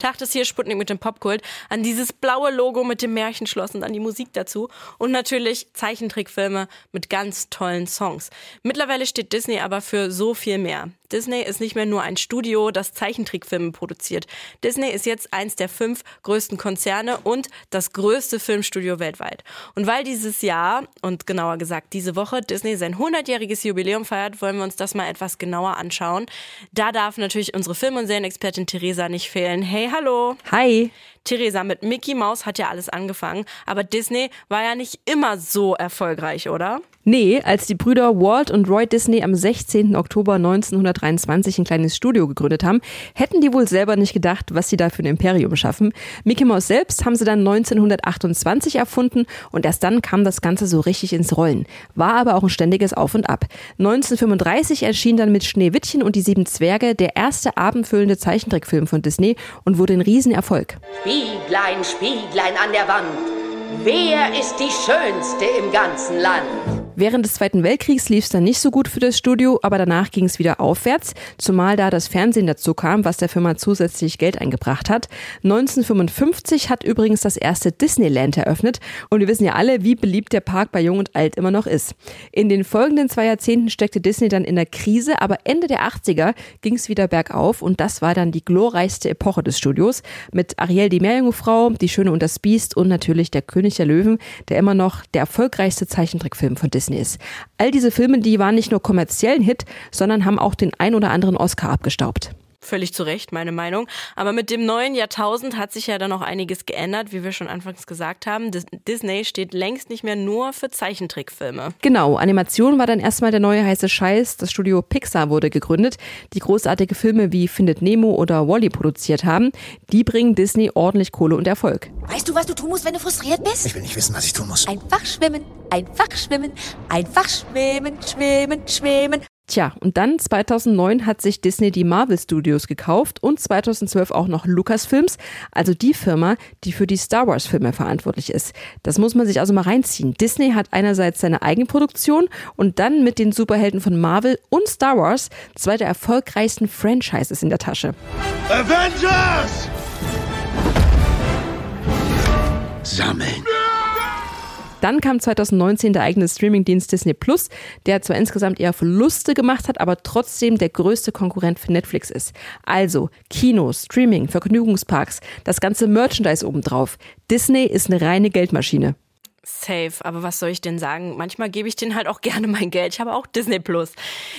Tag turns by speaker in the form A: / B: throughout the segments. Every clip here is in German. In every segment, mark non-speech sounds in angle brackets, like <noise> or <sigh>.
A: Tag das hier Sputnik mit dem Popkult, an dieses blaue Logo mit dem Märchenschloss und an die Musik dazu und natürlich Zeichentrickfilme mit ganz tollen Songs. Mittlerweile steht Disney aber für so viel mehr. Disney ist nicht mehr nur ein Studio, das Zeichentrickfilme produziert. Disney ist jetzt eins der fünf größten Konzerne und das größte Filmstudio weltweit. Und weil dieses Jahr und genauer gesagt diese Woche Disney sein 100-jähriges Jubiläum feiert, wollen wir uns das mal etwas genauer anschauen. Da darf natürlich unsere Film- und Serienexpertin Theresa nicht fehlen. Hey, hallo.
B: Hi.
A: Theresa, mit Mickey Mouse hat ja alles angefangen, aber Disney war ja nicht immer so erfolgreich, oder?
B: Nee, als die Brüder Walt und Roy Disney am 16. Oktober 1923 ein kleines Studio gegründet haben, hätten die wohl selber nicht gedacht, was sie da für ein Imperium schaffen. Mickey Mouse selbst haben sie dann 1928 erfunden und erst dann kam das Ganze so richtig ins Rollen. War aber auch ein ständiges Auf und Ab. 1935 erschien dann mit Schneewittchen und die sieben Zwerge der erste abendfüllende Zeichentrickfilm von Disney und wurde ein Riesenerfolg.
C: Spieglein, Spieglein an der Wand, wer ist die Schönste im ganzen Land?
B: Während des Zweiten Weltkriegs lief es dann nicht so gut für das Studio, aber danach ging es wieder aufwärts, zumal da das Fernsehen dazu kam, was der Firma zusätzlich Geld eingebracht hat. 1955 hat übrigens das erste Disneyland eröffnet und wir wissen ja alle, wie beliebt der Park bei Jung und Alt immer noch ist. In den folgenden zwei Jahrzehnten steckte Disney dann in der Krise, aber Ende der 80er ging es wieder bergauf und das war dann die glorreichste Epoche des Studios mit Ariel die Meerjungfrau, Die Schöne und das Biest und natürlich der König der Löwen, der immer noch der erfolgreichste Zeichentrickfilm von Disney Disney ist. All diese Filme, die waren nicht nur kommerziellen Hit, sondern haben auch den ein oder anderen Oscar abgestaubt.
A: Völlig zu Recht, meine Meinung. Aber mit dem neuen Jahrtausend hat sich ja dann noch einiges geändert, wie wir schon anfangs gesagt haben. Disney steht längst nicht mehr nur für Zeichentrickfilme.
B: Genau, Animation war dann erstmal der neue heiße Scheiß. Das Studio Pixar wurde gegründet, die großartige Filme wie Findet Nemo oder Wally produziert haben. Die bringen Disney ordentlich Kohle und Erfolg.
D: Weißt du, was du tun musst, wenn du frustriert bist?
E: Ich will nicht wissen, was ich tun muss.
D: Einfach schwimmen, einfach schwimmen, einfach schwimmen, schwimmen, schwimmen.
B: Tja, und dann 2009 hat sich Disney die Marvel Studios gekauft und 2012 auch noch Lucasfilms, also die Firma, die für die Star Wars Filme verantwortlich ist. Das muss man sich also mal reinziehen. Disney hat einerseits seine Eigenproduktion und dann mit den Superhelden von Marvel und Star Wars zwei der erfolgreichsten Franchises in der Tasche. Avengers! Sammeln. Dann kam 2019 der eigene Streamingdienst Disney Plus, der zwar insgesamt eher Verluste gemacht hat, aber trotzdem der größte Konkurrent für Netflix ist. Also Kino, Streaming, Vergnügungsparks, das ganze Merchandise obendrauf. Disney ist eine reine Geldmaschine.
A: Safe, aber was soll ich denn sagen? Manchmal gebe ich denen halt auch <laughs> gerne mein Geld. Ich habe auch Disney Plus.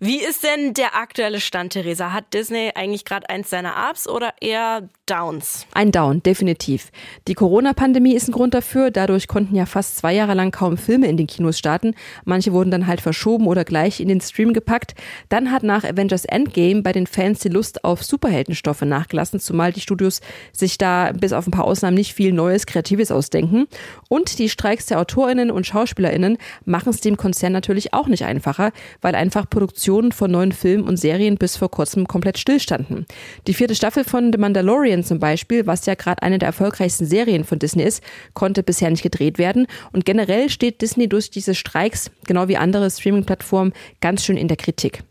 A: Wie ist denn der aktuelle Stand, Theresa? Hat Disney eigentlich gerade eins seiner Ups oder eher Downs?
B: Ein Down, definitiv. Die Corona-Pandemie ist ein Grund dafür. Dadurch konnten ja fast zwei Jahre lang kaum Filme in den Kinos starten. Manche wurden dann halt verschoben oder gleich in den Stream gepackt. Dann hat nach Avengers Endgame bei den Fans die Lust auf Superheldenstoffe nachgelassen, zumal die Studios sich da bis auf ein paar Ausnahmen nicht viel Neues, Kreatives ausdenken. Und die Streiks der AutorInnen und SchauspielerInnen machen es dem Konzern natürlich auch nicht einfacher, weil einfach Produktionen von neuen Filmen und Serien bis vor kurzem komplett stillstanden. Die vierte Staffel von The Mandalorian zum Beispiel, was ja gerade eine der erfolgreichsten Serien von Disney ist, konnte bisher nicht gedreht werden. Und generell steht Disney durch diese Streiks, genau wie andere Streaming-Plattformen, ganz schön in der Kritik.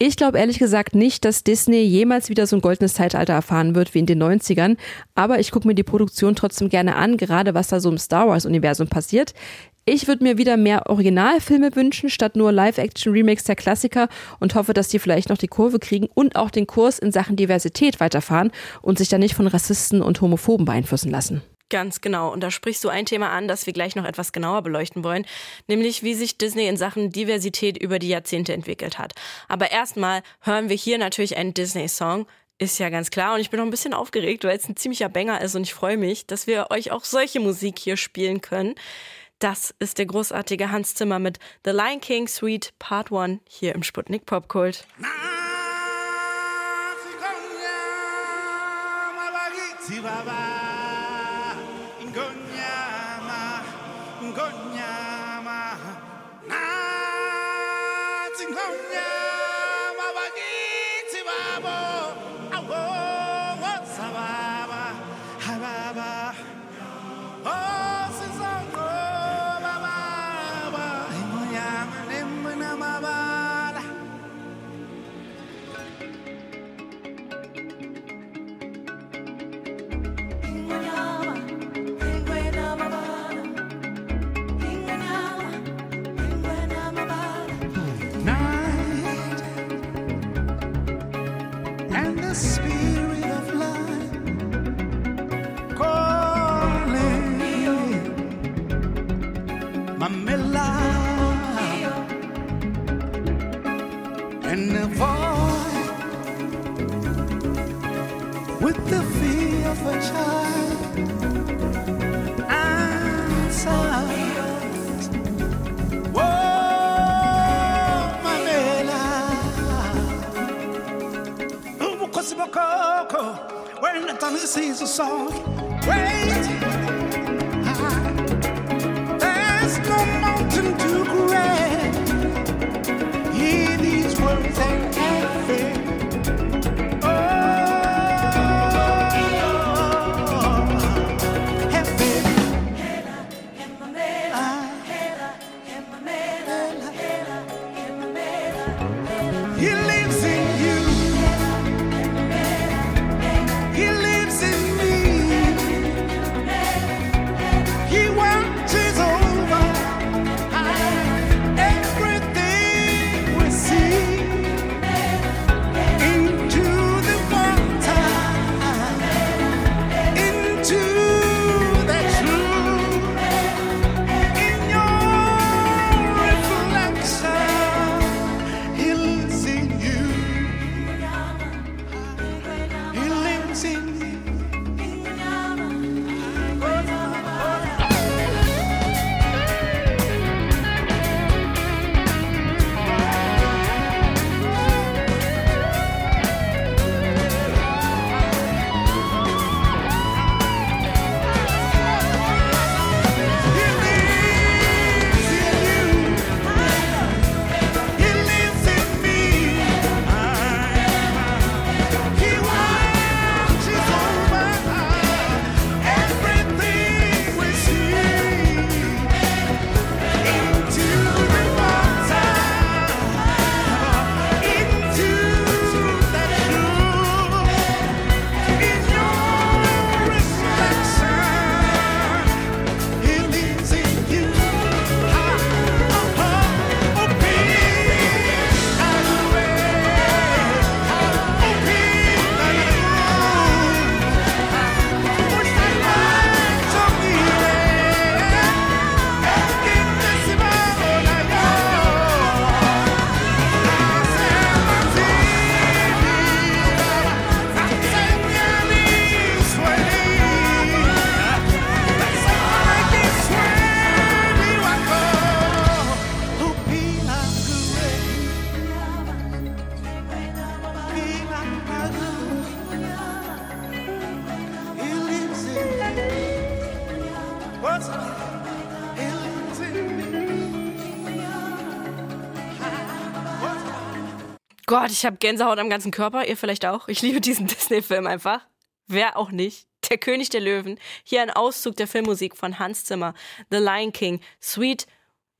B: Ich glaube ehrlich gesagt nicht, dass Disney jemals wieder so ein goldenes Zeitalter erfahren wird wie in den 90ern, aber ich gucke mir die Produktion trotzdem gerne an, gerade was da so im Star Wars-Universum passiert. Ich würde mir wieder mehr Originalfilme wünschen, statt nur Live-Action-Remakes der Klassiker und hoffe, dass die vielleicht noch die Kurve kriegen und auch den Kurs in Sachen Diversität weiterfahren und sich da nicht von Rassisten und Homophoben beeinflussen lassen.
A: Ganz genau. Und da sprichst du ein Thema an, das wir gleich noch etwas genauer beleuchten wollen, nämlich wie sich Disney in Sachen Diversität über die Jahrzehnte entwickelt hat. Aber erstmal hören wir hier natürlich einen Disney-Song. Ist ja ganz klar und ich bin noch ein bisschen aufgeregt, weil es ein ziemlicher Banger ist und ich freue mich, dass wir euch auch solche Musik hier spielen können. Das ist der großartige Hans Zimmer mit The Lion King Suite Part 1 hier im Sputnik Popkult. Baba.
E: with the fear of a child and silence. Whoa, Mamela. Umukosibokoko, when the tongue sees a song. Wait. He
A: Gott, ich habe Gänsehaut am ganzen Körper. Ihr vielleicht auch. Ich liebe diesen <laughs> Disney-Film einfach. Wer auch nicht. Der König der Löwen. Hier ein Auszug der Filmmusik von Hans Zimmer. The Lion King. Sweet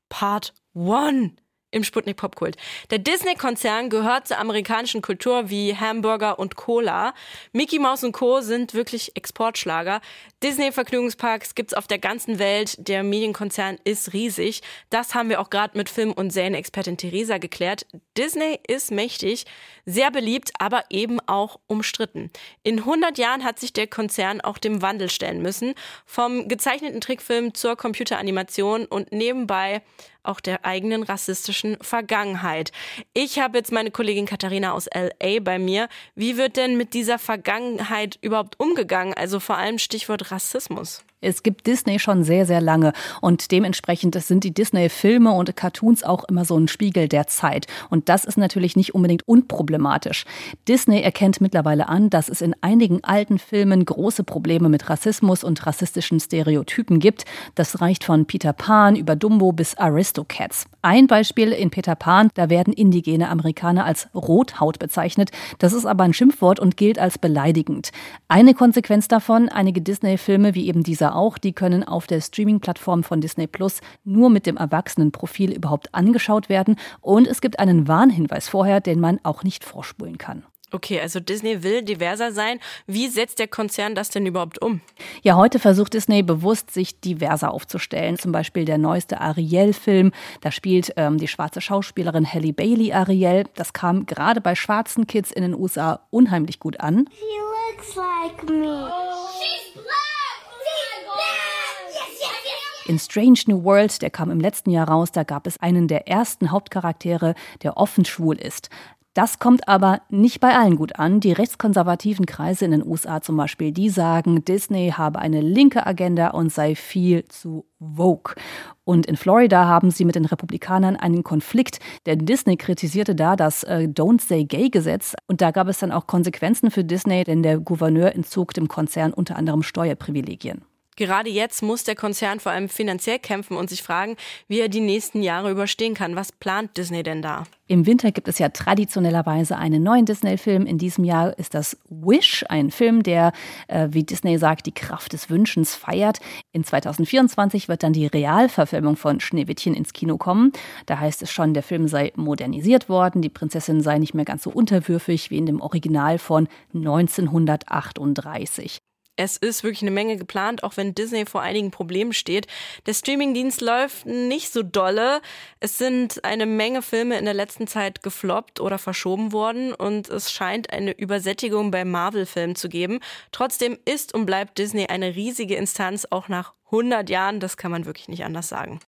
A: Part 1 im Sputnik Popkult. Der Disney-Konzern gehört zur amerikanischen Kultur wie Hamburger und Cola. Mickey Mouse und Co. sind wirklich Exportschlager. Disney-Vergnügungsparks gibt's auf der ganzen Welt. Der Medienkonzern ist riesig. Das haben wir auch gerade mit Film- und Serienexpertin Theresa geklärt. Disney ist mächtig, sehr beliebt, aber eben auch umstritten. In 100 Jahren hat sich der Konzern auch dem Wandel stellen müssen. Vom gezeichneten Trickfilm zur Computeranimation und nebenbei auch der eigenen rassistischen Vergangenheit. Ich habe jetzt meine Kollegin Katharina aus LA bei mir. Wie wird denn mit dieser Vergangenheit überhaupt umgegangen? Also vor allem Stichwort Rassismus.
F: Es gibt Disney schon sehr, sehr lange und dementsprechend sind die Disney-Filme und Cartoons auch immer so ein Spiegel der Zeit. Und das ist natürlich nicht unbedingt unproblematisch. Disney erkennt mittlerweile an, dass es in einigen alten Filmen große Probleme mit Rassismus und rassistischen Stereotypen gibt. Das reicht von Peter Pan über Dumbo bis Aristocats. Ein Beispiel in Peter Pan, da werden indigene Amerikaner als Rothaut bezeichnet. Das ist aber ein Schimpfwort und gilt als beleidigend. Eine Konsequenz davon, einige Disney-Filme wie eben dieser auch, die können auf der Streaming-Plattform von Disney Plus nur mit dem Erwachsenenprofil überhaupt angeschaut werden und es gibt einen Warnhinweis vorher, den man auch nicht vorspulen kann.
A: Okay, also Disney will diverser sein. Wie setzt der Konzern das denn überhaupt um?
F: Ja, heute versucht Disney bewusst, sich diverser aufzustellen. Zum Beispiel der neueste Ariel-Film. Da spielt ähm, die schwarze Schauspielerin Halle Bailey Ariel. Das kam gerade bei schwarzen Kids in den USA unheimlich gut an.
G: She looks like me.
H: She's black! She's black! Yes, yes, yes!
F: In Strange New World, der kam im letzten Jahr raus, da gab es einen der ersten Hauptcharaktere, der offen schwul ist. Das kommt aber nicht bei allen gut an. Die rechtskonservativen Kreise in den USA zum Beispiel, die sagen, Disney habe eine linke Agenda und sei viel zu Vogue. Und in Florida haben sie mit den Republikanern einen Konflikt, denn Disney kritisierte da das äh, Don't Say Gay Gesetz und da gab es dann auch Konsequenzen für Disney, denn der Gouverneur entzog dem Konzern unter anderem Steuerprivilegien.
A: Gerade jetzt muss der Konzern vor allem finanziell kämpfen und sich fragen, wie er die nächsten Jahre überstehen kann. Was plant Disney denn da?
F: Im Winter gibt es ja traditionellerweise einen neuen Disney-Film. In diesem Jahr ist das Wish, ein Film, der, äh, wie Disney sagt, die Kraft des Wünschens feiert. In 2024 wird dann die Realverfilmung von Schneewittchen ins Kino kommen. Da heißt es schon, der Film sei modernisiert worden, die Prinzessin sei nicht mehr ganz so unterwürfig wie in dem Original von 1938.
A: Es ist wirklich eine Menge geplant, auch wenn Disney vor einigen Problemen steht. Der Streamingdienst läuft nicht so dolle. Es sind eine Menge Filme in der letzten Zeit gefloppt oder verschoben worden und es scheint eine Übersättigung bei Marvel-Filmen zu geben. Trotzdem ist und bleibt Disney eine riesige Instanz, auch nach 100 Jahren. Das kann man wirklich nicht anders sagen.